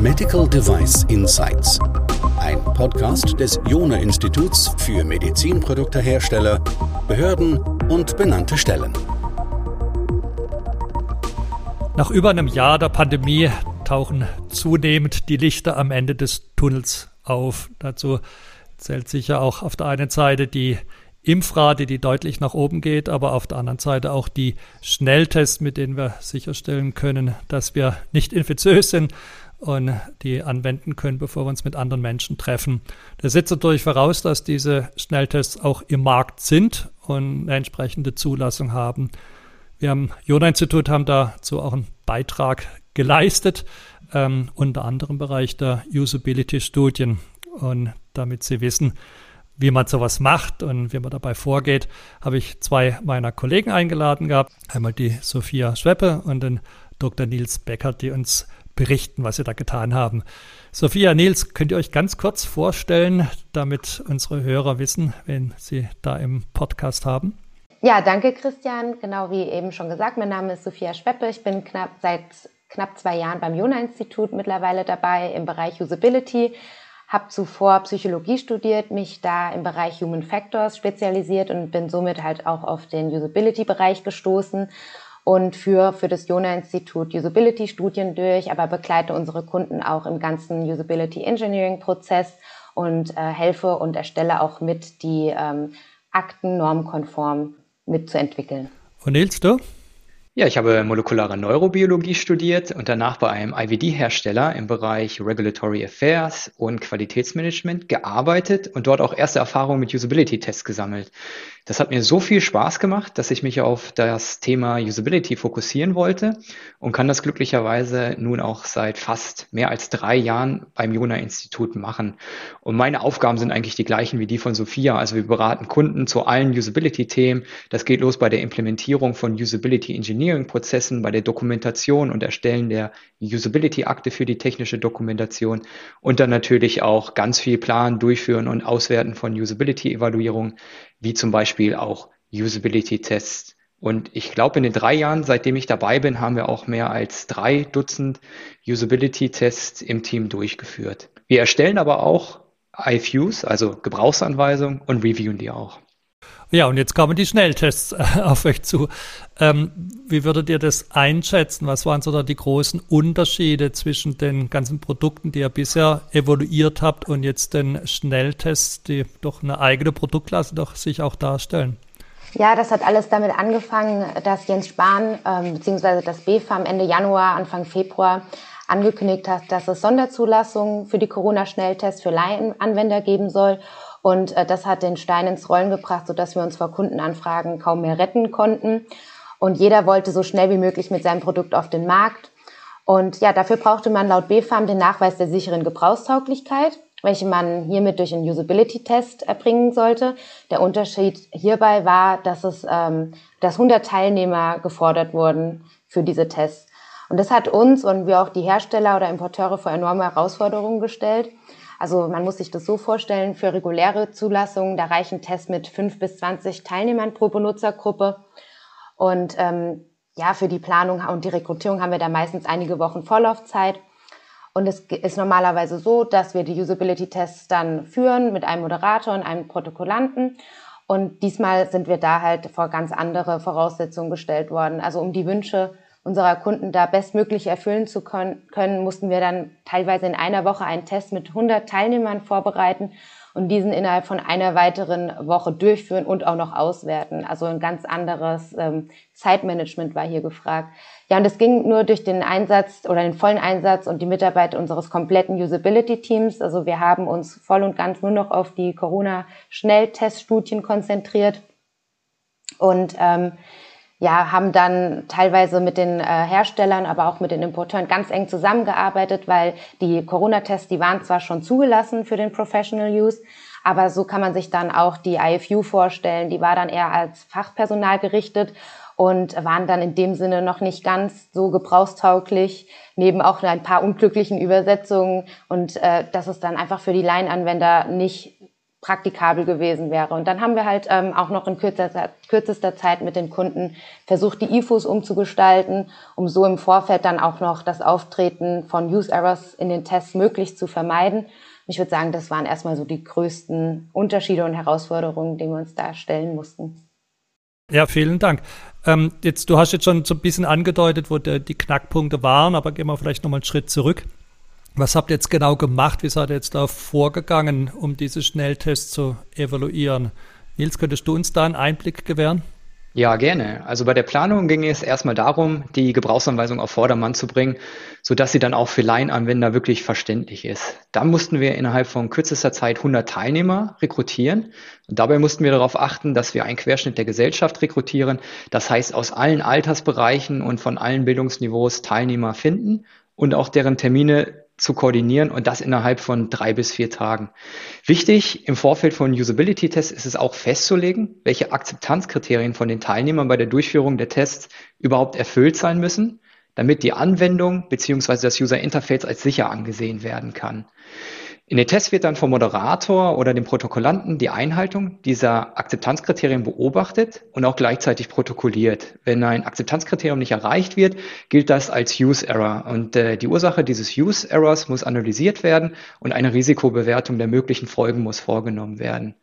Medical Device Insights. Ein Podcast des Jona Instituts für Medizinproduktehersteller, Behörden und benannte Stellen. Nach über einem Jahr der Pandemie tauchen zunehmend die Lichter am Ende des Tunnels auf. Dazu zählt sicher auch auf der einen Seite die Impfrate, die deutlich nach oben geht, aber auf der anderen Seite auch die Schnelltests, mit denen wir sicherstellen können, dass wir nicht infektiös sind und die anwenden können, bevor wir uns mit anderen Menschen treffen. Das setzt natürlich voraus, dass diese Schnelltests auch im Markt sind und eine entsprechende Zulassung haben. Wir am Jona-Institut haben dazu auch einen Beitrag geleistet, ähm, unter anderem im Bereich der Usability-Studien. Und damit Sie wissen, wie man sowas macht und wie man dabei vorgeht, habe ich zwei meiner Kollegen eingeladen gehabt. Einmal die Sophia Schweppe und den Dr. Nils Becker, die uns berichten, was sie da getan haben. Sophia, Nils, könnt ihr euch ganz kurz vorstellen, damit unsere Hörer wissen, wen sie da im Podcast haben? Ja, danke Christian. Genau wie eben schon gesagt, mein Name ist Sophia Schweppe. Ich bin knapp seit knapp zwei Jahren beim Jona-Institut mittlerweile dabei im Bereich Usability. Habe zuvor Psychologie studiert, mich da im Bereich Human Factors spezialisiert und bin somit halt auch auf den Usability-Bereich gestoßen und führe für das Jona-Institut Usability-Studien durch, aber begleite unsere Kunden auch im ganzen Usability-Engineering-Prozess und äh, helfe und erstelle auch mit, die ähm, Akten normkonform mitzuentwickeln. Und Nils, du? Ja, ich habe molekulare Neurobiologie studiert und danach bei einem IVD-Hersteller im Bereich Regulatory Affairs und Qualitätsmanagement gearbeitet und dort auch erste Erfahrungen mit Usability-Tests gesammelt. Das hat mir so viel Spaß gemacht, dass ich mich auf das Thema Usability fokussieren wollte und kann das glücklicherweise nun auch seit fast mehr als drei Jahren beim Jona-Institut machen. Und meine Aufgaben sind eigentlich die gleichen wie die von Sophia. Also wir beraten Kunden zu allen Usability-Themen. Das geht los bei der Implementierung von Usability Engineering-Prozessen, bei der Dokumentation und Erstellen der Usability-Akte für die technische Dokumentation und dann natürlich auch ganz viel planen, durchführen und auswerten von Usability-Evaluierungen wie zum Beispiel auch Usability-Tests. Und ich glaube, in den drei Jahren, seitdem ich dabei bin, haben wir auch mehr als drei Dutzend Usability-Tests im Team durchgeführt. Wir erstellen aber auch IFUs, also Gebrauchsanweisungen, und reviewen die auch. Ja, und jetzt kommen die Schnelltests äh, auf euch zu. Ähm, wie würdet ihr das einschätzen? Was waren so da die großen Unterschiede zwischen den ganzen Produkten, die ihr bisher evaluiert habt und jetzt den Schnelltests, die doch eine eigene Produktklasse doch sich auch darstellen? Ja, das hat alles damit angefangen, dass Jens Spahn ähm, bzw. das BFAM Ende Januar, Anfang Februar angekündigt hat, dass es Sonderzulassungen für die Corona-Schnelltests für Laienanwender geben soll und äh, das hat den Stein ins Rollen gebracht, sodass wir uns vor Kundenanfragen kaum mehr retten konnten. Und jeder wollte so schnell wie möglich mit seinem Produkt auf den Markt. Und ja, dafür brauchte man laut BfArM den Nachweis der sicheren Gebrauchstauglichkeit, welche man hiermit durch einen Usability-Test erbringen sollte. Der Unterschied hierbei war, dass es, ähm, dass 100 Teilnehmer gefordert wurden für diese Tests. Und das hat uns und wir auch die Hersteller oder Importeure vor enorme Herausforderungen gestellt. Also man muss sich das so vorstellen, für reguläre Zulassungen, da reichen Tests mit fünf bis zwanzig Teilnehmern pro Benutzergruppe. Und ähm, ja, für die Planung und die Rekrutierung haben wir da meistens einige Wochen Vorlaufzeit. Und es ist normalerweise so, dass wir die Usability-Tests dann führen mit einem Moderator und einem Protokollanten. Und diesmal sind wir da halt vor ganz andere Voraussetzungen gestellt worden. Also um die Wünsche unserer Kunden da bestmöglich erfüllen zu können, mussten wir dann teilweise in einer Woche einen Test mit 100 Teilnehmern vorbereiten und diesen innerhalb von einer weiteren Woche durchführen und auch noch auswerten. Also ein ganz anderes ähm, Zeitmanagement war hier gefragt. Ja, und es ging nur durch den Einsatz oder den vollen Einsatz und die Mitarbeit unseres kompletten Usability-Teams. Also wir haben uns voll und ganz nur noch auf die Corona-Schnellteststudien konzentriert und ähm, ja, haben dann teilweise mit den äh, Herstellern, aber auch mit den Importeuren ganz eng zusammengearbeitet, weil die Corona-Tests, die waren zwar schon zugelassen für den Professional Use, aber so kann man sich dann auch die IFU vorstellen. Die war dann eher als Fachpersonal gerichtet und waren dann in dem Sinne noch nicht ganz so gebrauchstauglich, neben auch ein paar unglücklichen Übersetzungen und äh, dass es dann einfach für die Laienanwender nicht praktikabel gewesen wäre. Und dann haben wir halt ähm, auch noch in kürzester, kürzester Zeit mit den Kunden versucht, die IFUs umzugestalten, um so im Vorfeld dann auch noch das Auftreten von Use Errors in den Tests möglichst zu vermeiden. Ich würde sagen, das waren erstmal so die größten Unterschiede und Herausforderungen, die wir uns da stellen mussten. Ja, vielen Dank. Ähm, jetzt, du hast jetzt schon so ein bisschen angedeutet, wo die Knackpunkte waren, aber gehen wir vielleicht nochmal einen Schritt zurück. Was habt ihr jetzt genau gemacht? Wie seid ihr jetzt da vorgegangen, um diese Schnelltests zu evaluieren? Nils, könntest du uns da einen Einblick gewähren? Ja, gerne. Also bei der Planung ging es erstmal darum, die Gebrauchsanweisung auf Vordermann zu bringen, sodass sie dann auch für Laienanwender wirklich verständlich ist. Dann mussten wir innerhalb von kürzester Zeit 100 Teilnehmer rekrutieren. Und dabei mussten wir darauf achten, dass wir einen Querschnitt der Gesellschaft rekrutieren. Das heißt, aus allen Altersbereichen und von allen Bildungsniveaus Teilnehmer finden und auch deren Termine zu koordinieren und das innerhalb von drei bis vier Tagen. Wichtig im Vorfeld von Usability-Tests ist es auch festzulegen, welche Akzeptanzkriterien von den Teilnehmern bei der Durchführung der Tests überhaupt erfüllt sein müssen, damit die Anwendung bzw. das User Interface als sicher angesehen werden kann. In den Tests wird dann vom Moderator oder dem Protokollanten die Einhaltung dieser Akzeptanzkriterien beobachtet und auch gleichzeitig protokolliert. Wenn ein Akzeptanzkriterium nicht erreicht wird, gilt das als Use Error und äh, die Ursache dieses Use Errors muss analysiert werden und eine Risikobewertung der möglichen Folgen muss vorgenommen werden.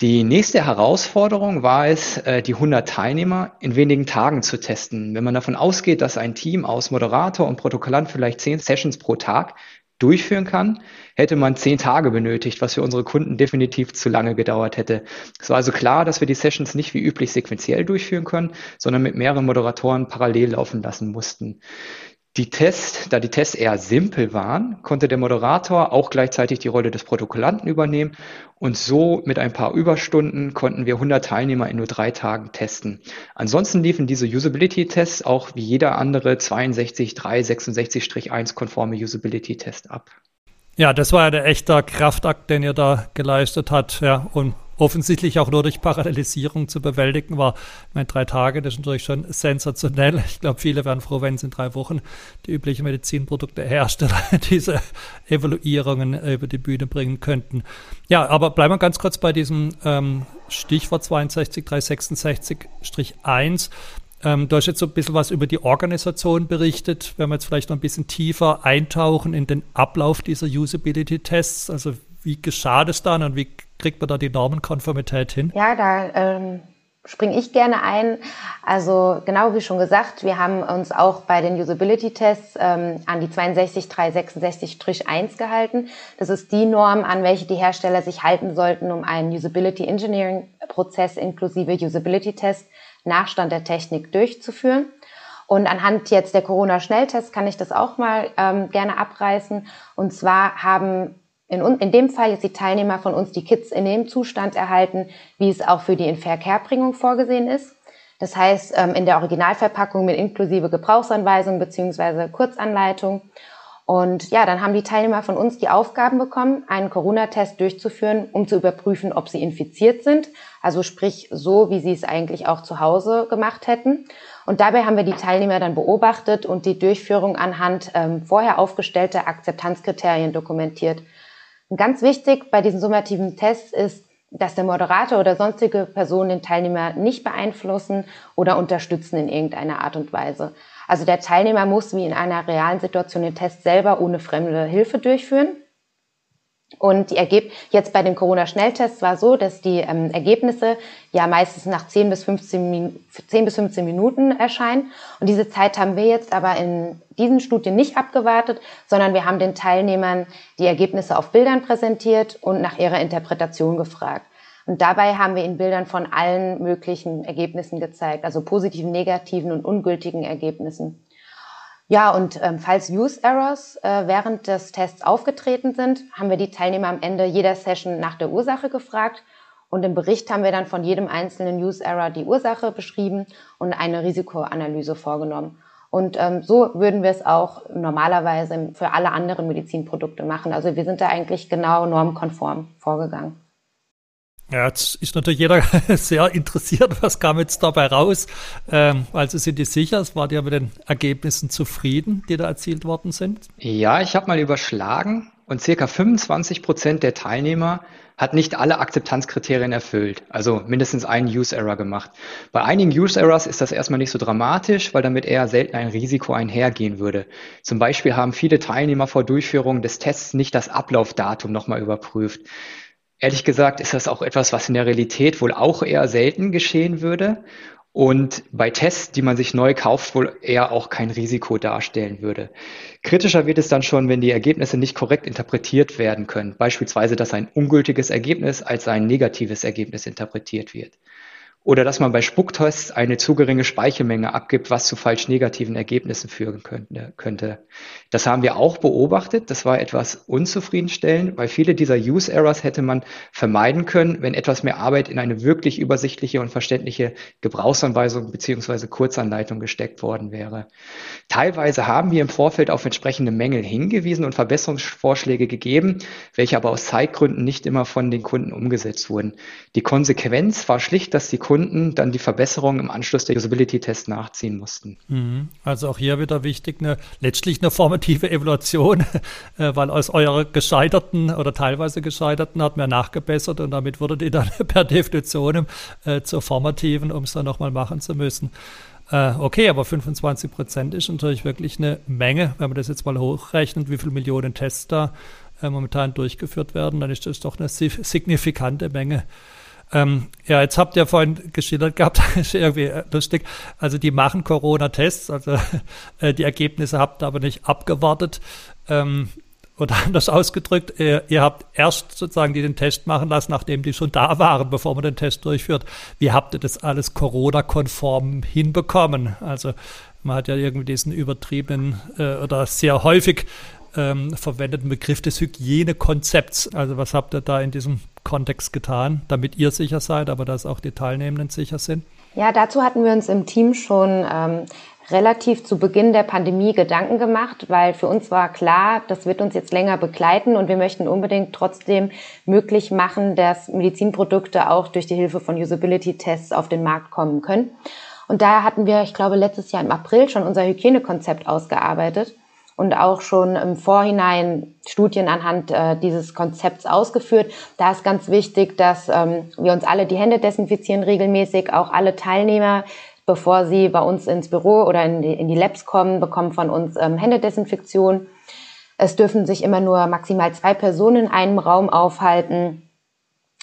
Die nächste Herausforderung war es, äh, die 100 Teilnehmer in wenigen Tagen zu testen. Wenn man davon ausgeht, dass ein Team aus Moderator und Protokollant vielleicht 10 Sessions pro Tag durchführen kann, hätte man zehn Tage benötigt, was für unsere Kunden definitiv zu lange gedauert hätte. Es war also klar, dass wir die Sessions nicht wie üblich sequenziell durchführen können, sondern mit mehreren Moderatoren parallel laufen lassen mussten. Die Tests, da die Tests eher simpel waren, konnte der Moderator auch gleichzeitig die Rolle des Protokollanten übernehmen und so mit ein paar Überstunden konnten wir 100 Teilnehmer in nur drei Tagen testen. Ansonsten liefen diese Usability-Tests auch wie jeder andere 62.366-1 konforme Usability-Test ab. Ja, das war ja der echte Kraftakt, den ihr da geleistet habt. Ja, und offensichtlich auch nur durch Parallelisierung zu bewältigen war. Ich meine, drei Tage, das ist natürlich schon sensationell. Ich glaube, viele wären froh, wenn es in drei Wochen die üblichen Medizinproduktehersteller diese Evaluierungen über die Bühne bringen könnten. Ja, aber bleiben wir ganz kurz bei diesem ähm, Stichwort 62366-1. Ähm, du hast jetzt so ein bisschen was über die Organisation berichtet. Wenn wir jetzt vielleicht noch ein bisschen tiefer eintauchen in den Ablauf dieser Usability-Tests, also wie geschah das dann und wie kriegt man da die Normenkonformität hin? Ja, da ähm, springe ich gerne ein. Also genau wie schon gesagt, wir haben uns auch bei den Usability-Tests ähm, an die 62366-1 gehalten. Das ist die Norm, an welche die Hersteller sich halten sollten, um einen Usability Engineering-Prozess inklusive Usability-Test Nachstand der Technik durchzuführen. Und anhand jetzt der Corona-Schnelltests kann ich das auch mal ähm, gerne abreißen. Und zwar haben in, in dem Fall jetzt die Teilnehmer von uns die Kits in dem Zustand erhalten, wie es auch für die Inverkehrbringung vorgesehen ist. Das heißt, ähm, in der Originalverpackung mit inklusive Gebrauchsanweisung beziehungsweise Kurzanleitung. Und ja, dann haben die Teilnehmer von uns die Aufgaben bekommen, einen Corona-Test durchzuführen, um zu überprüfen, ob sie infiziert sind. Also sprich so, wie sie es eigentlich auch zu Hause gemacht hätten. Und dabei haben wir die Teilnehmer dann beobachtet und die Durchführung anhand ähm, vorher aufgestellter Akzeptanzkriterien dokumentiert. Und ganz wichtig bei diesen summativen Tests ist, dass der Moderator oder sonstige Personen den Teilnehmer nicht beeinflussen oder unterstützen in irgendeiner Art und Weise. Also der Teilnehmer muss wie in einer realen Situation den Test selber ohne fremde Hilfe durchführen. Und die Ergeb jetzt bei den Corona-Schnelltests war so, dass die ähm, Ergebnisse ja meistens nach 10 bis, 15 10 bis 15 Minuten erscheinen. Und diese Zeit haben wir jetzt aber in diesen Studien nicht abgewartet, sondern wir haben den Teilnehmern die Ergebnisse auf Bildern präsentiert und nach ihrer Interpretation gefragt. Und dabei haben wir ihnen Bildern von allen möglichen Ergebnissen gezeigt, also positiven, negativen und ungültigen Ergebnissen. Ja, und ähm, falls Use Errors äh, während des Tests aufgetreten sind, haben wir die Teilnehmer am Ende jeder Session nach der Ursache gefragt. Und im Bericht haben wir dann von jedem einzelnen Use Error die Ursache beschrieben und eine Risikoanalyse vorgenommen. Und ähm, so würden wir es auch normalerweise für alle anderen Medizinprodukte machen. Also wir sind da eigentlich genau normkonform vorgegangen. Ja, jetzt ist natürlich jeder sehr interessiert, was kam jetzt dabei raus. Ähm, also sind die sicher, es war ja mit den Ergebnissen zufrieden, die da erzielt worden sind? Ja, ich habe mal überschlagen. und circa 25 Prozent der Teilnehmer hat nicht alle Akzeptanzkriterien erfüllt, also mindestens einen Use Error gemacht. Bei einigen Use Errors ist das erstmal nicht so dramatisch, weil damit eher selten ein Risiko einhergehen würde. Zum Beispiel haben viele Teilnehmer vor Durchführung des Tests nicht das Ablaufdatum nochmal überprüft. Ehrlich gesagt ist das auch etwas, was in der Realität wohl auch eher selten geschehen würde. Und bei Tests, die man sich neu kauft, wohl eher auch kein Risiko darstellen würde. Kritischer wird es dann schon, wenn die Ergebnisse nicht korrekt interpretiert werden können, beispielsweise, dass ein ungültiges Ergebnis als ein negatives Ergebnis interpretiert wird oder dass man bei Spucktests eine zu geringe Speichelmenge abgibt, was zu falsch negativen Ergebnissen führen könnte. Das haben wir auch beobachtet. Das war etwas unzufriedenstellend, weil viele dieser Use Errors hätte man vermeiden können, wenn etwas mehr Arbeit in eine wirklich übersichtliche und verständliche Gebrauchsanweisung beziehungsweise Kurzanleitung gesteckt worden wäre. Teilweise haben wir im Vorfeld auf entsprechende Mängel hingewiesen und Verbesserungsvorschläge gegeben, welche aber aus Zeitgründen nicht immer von den Kunden umgesetzt wurden. Die Konsequenz war schlicht, dass die Kunden Kunden dann die Verbesserung im Anschluss der Usability-Tests nachziehen mussten. Mhm. Also auch hier wieder wichtig, eine, letztlich eine formative Evaluation, äh, weil aus eurer gescheiterten oder teilweise gescheiterten hat man nachgebessert und damit wurde die dann per Definition äh, zur formativen, um es dann nochmal machen zu müssen. Äh, okay, aber 25 Prozent ist natürlich wirklich eine Menge. Wenn man das jetzt mal hochrechnet, wie viele Millionen Tests da momentan durchgeführt werden, dann ist das doch eine signifikante Menge. Ähm, ja, jetzt habt ihr vorhin geschildert gehabt, ist irgendwie äh, lustig. Also die machen Corona-Tests, also äh, die Ergebnisse habt ihr aber nicht abgewartet. Ähm, oder anders ausgedrückt, ihr, ihr, habt erst sozusagen die den Test machen lassen, nachdem die schon da waren, bevor man den Test durchführt. Wie habt ihr das alles Corona-konform hinbekommen? Also man hat ja irgendwie diesen übertriebenen äh, oder sehr häufig ähm, verwendeten Begriff des Hygienekonzepts. Also was habt ihr da in diesem Kontext getan, damit ihr sicher seid, aber dass auch die Teilnehmenden sicher sind? Ja, dazu hatten wir uns im Team schon ähm, relativ zu Beginn der Pandemie Gedanken gemacht, weil für uns war klar, das wird uns jetzt länger begleiten und wir möchten unbedingt trotzdem möglich machen, dass Medizinprodukte auch durch die Hilfe von Usability-Tests auf den Markt kommen können. Und daher hatten wir, ich glaube, letztes Jahr im April schon unser Hygienekonzept ausgearbeitet und auch schon im Vorhinein Studien anhand äh, dieses Konzepts ausgeführt. Da ist ganz wichtig, dass ähm, wir uns alle die Hände desinfizieren regelmäßig, auch alle Teilnehmer, bevor sie bei uns ins Büro oder in die, in die Labs kommen, bekommen von uns ähm, Händedesinfektion. Es dürfen sich immer nur maximal zwei Personen in einem Raum aufhalten.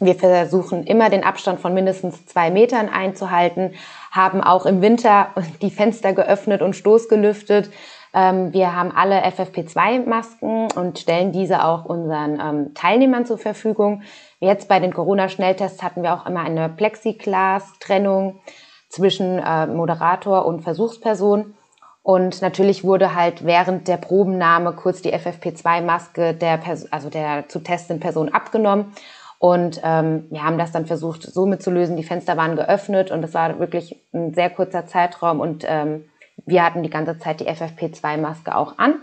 Wir versuchen immer den Abstand von mindestens zwei Metern einzuhalten, haben auch im Winter die Fenster geöffnet und stoßgelüftet ähm, wir haben alle FFP2-Masken und stellen diese auch unseren ähm, Teilnehmern zur Verfügung. Jetzt bei den Corona-Schnelltests hatten wir auch immer eine Plexiglas-Trennung zwischen äh, Moderator und Versuchsperson. Und natürlich wurde halt während der Probennahme kurz die FFP2-Maske der, also der zu testenden Person abgenommen. Und ähm, wir haben das dann versucht, somit zu lösen. Die Fenster waren geöffnet und es war wirklich ein sehr kurzer Zeitraum und ähm, wir hatten die ganze Zeit die FFP2-Maske auch an.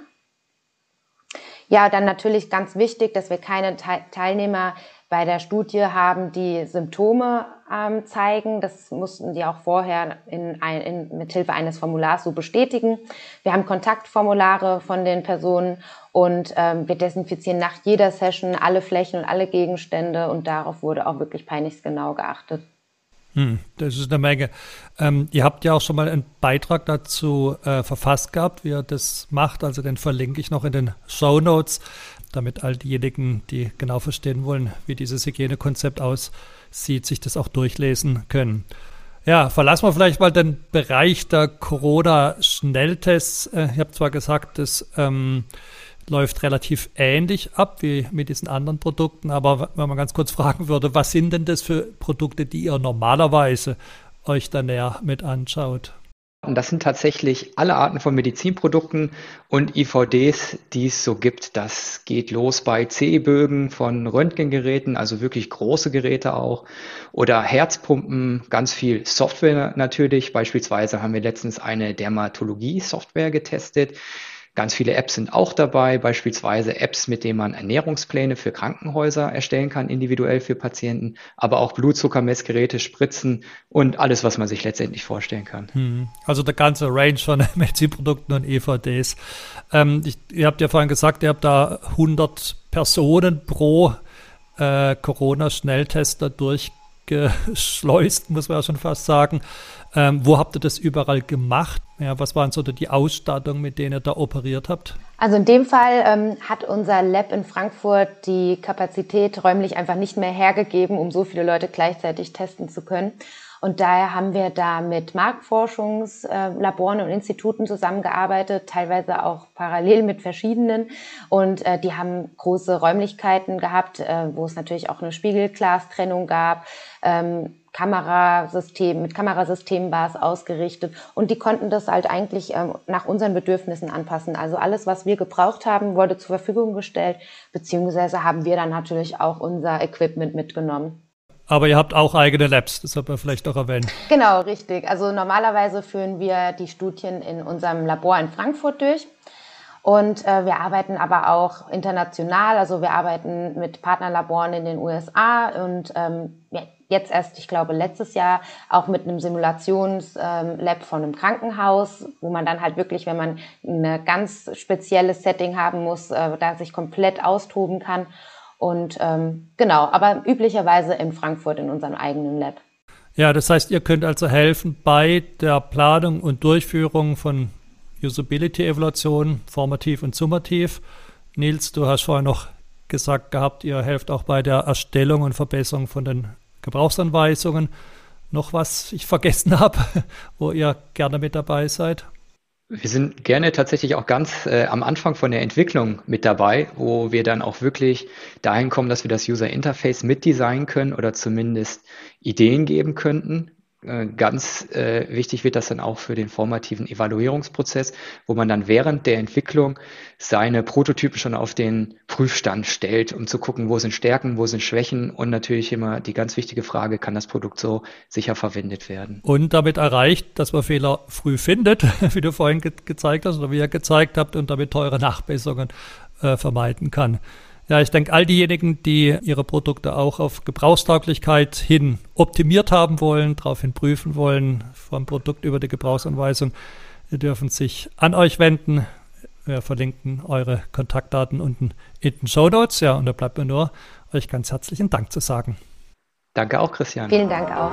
Ja, dann natürlich ganz wichtig, dass wir keine Teilnehmer bei der Studie haben, die Symptome ähm, zeigen. Das mussten die auch vorher in ein, in, mit Hilfe eines Formulars so bestätigen. Wir haben Kontaktformulare von den Personen und ähm, wir desinfizieren nach jeder Session alle Flächen und alle Gegenstände und darauf wurde auch wirklich peinlichst genau geachtet. Hm, das ist eine Menge. Ähm, ihr habt ja auch schon mal einen Beitrag dazu äh, verfasst gehabt, wie ihr das macht. Also den verlinke ich noch in den Show Notes, damit all diejenigen, die genau verstehen wollen, wie dieses Hygienekonzept aussieht, sich das auch durchlesen können. Ja, verlassen wir vielleicht mal den Bereich der Corona-Schnelltests. Äh, ich habe zwar gesagt, dass ähm, läuft relativ ähnlich ab wie mit diesen anderen Produkten. Aber wenn man ganz kurz fragen würde, was sind denn das für Produkte, die ihr normalerweise euch da näher mit anschaut? Das sind tatsächlich alle Arten von Medizinprodukten und IVDs, die es so gibt. Das geht los bei CE-Bögen von Röntgengeräten, also wirklich große Geräte auch, oder Herzpumpen, ganz viel Software natürlich. Beispielsweise haben wir letztens eine Dermatologie-Software getestet Ganz viele Apps sind auch dabei, beispielsweise Apps, mit denen man Ernährungspläne für Krankenhäuser erstellen kann, individuell für Patienten, aber auch Blutzuckermessgeräte, Spritzen und alles, was man sich letztendlich vorstellen kann. Hm. Also der ganze Range von Medizinprodukten und EVDs. Ähm, ich, ihr habt ja vorhin gesagt, ihr habt da 100 Personen pro äh, Corona-Schnelltester durchgeschleust, muss man ja schon fast sagen. Ähm, wo habt ihr das überall gemacht? Ja, was waren so die Ausstattung, mit denen ihr da operiert habt? Also in dem Fall ähm, hat unser Lab in Frankfurt die Kapazität räumlich einfach nicht mehr hergegeben, um so viele Leute gleichzeitig testen zu können. Und daher haben wir da mit Marktforschungslaboren und Instituten zusammengearbeitet, teilweise auch parallel mit verschiedenen. Und äh, die haben große Räumlichkeiten gehabt, äh, wo es natürlich auch eine Spiegelglastrennung gab. Ähm, Kamerasystem, mit Kamerasystemen war es ausgerichtet und die konnten das halt eigentlich ähm, nach unseren Bedürfnissen anpassen. Also alles, was wir gebraucht haben, wurde zur Verfügung gestellt, beziehungsweise haben wir dann natürlich auch unser Equipment mitgenommen. Aber ihr habt auch eigene Labs, das hat man vielleicht auch erwähnt. Genau, richtig. Also normalerweise führen wir die Studien in unserem Labor in Frankfurt durch. Und äh, wir arbeiten aber auch international, also wir arbeiten mit Partnerlaboren in den USA und ähm, jetzt erst, ich glaube, letztes Jahr auch mit einem Simulationslab ähm, von einem Krankenhaus, wo man dann halt wirklich, wenn man ein ganz spezielles Setting haben muss, äh, da sich komplett austoben kann. Und ähm, genau, aber üblicherweise in Frankfurt in unserem eigenen Lab. Ja, das heißt, ihr könnt also helfen bei der Planung und Durchführung von Usability-Evaluationen, formativ und summativ. Nils, du hast vorher noch gesagt gehabt, ihr helft auch bei der Erstellung und Verbesserung von den Gebrauchsanweisungen. Noch was ich vergessen habe, wo ihr gerne mit dabei seid? Wir sind gerne tatsächlich auch ganz äh, am Anfang von der Entwicklung mit dabei, wo wir dann auch wirklich dahin kommen, dass wir das User Interface mitdesignen können oder zumindest Ideen geben könnten, ganz äh, wichtig wird das dann auch für den formativen Evaluierungsprozess, wo man dann während der Entwicklung seine Prototypen schon auf den Prüfstand stellt, um zu gucken, wo sind Stärken, wo sind Schwächen und natürlich immer die ganz wichtige Frage, kann das Produkt so sicher verwendet werden? Und damit erreicht, dass man Fehler früh findet, wie du vorhin ge gezeigt hast oder wie ihr gezeigt habt und damit teure Nachbesserungen äh, vermeiden kann. Ja, ich denke, all diejenigen, die ihre Produkte auch auf Gebrauchstauglichkeit hin optimiert haben wollen, daraufhin prüfen wollen, vom Produkt über die Gebrauchsanweisung, die dürfen sich an euch wenden. Wir verlinken eure Kontaktdaten unten in den Show Notes. Ja, und da bleibt mir nur, euch ganz herzlichen Dank zu sagen. Danke auch, Christian. Vielen Dank auch.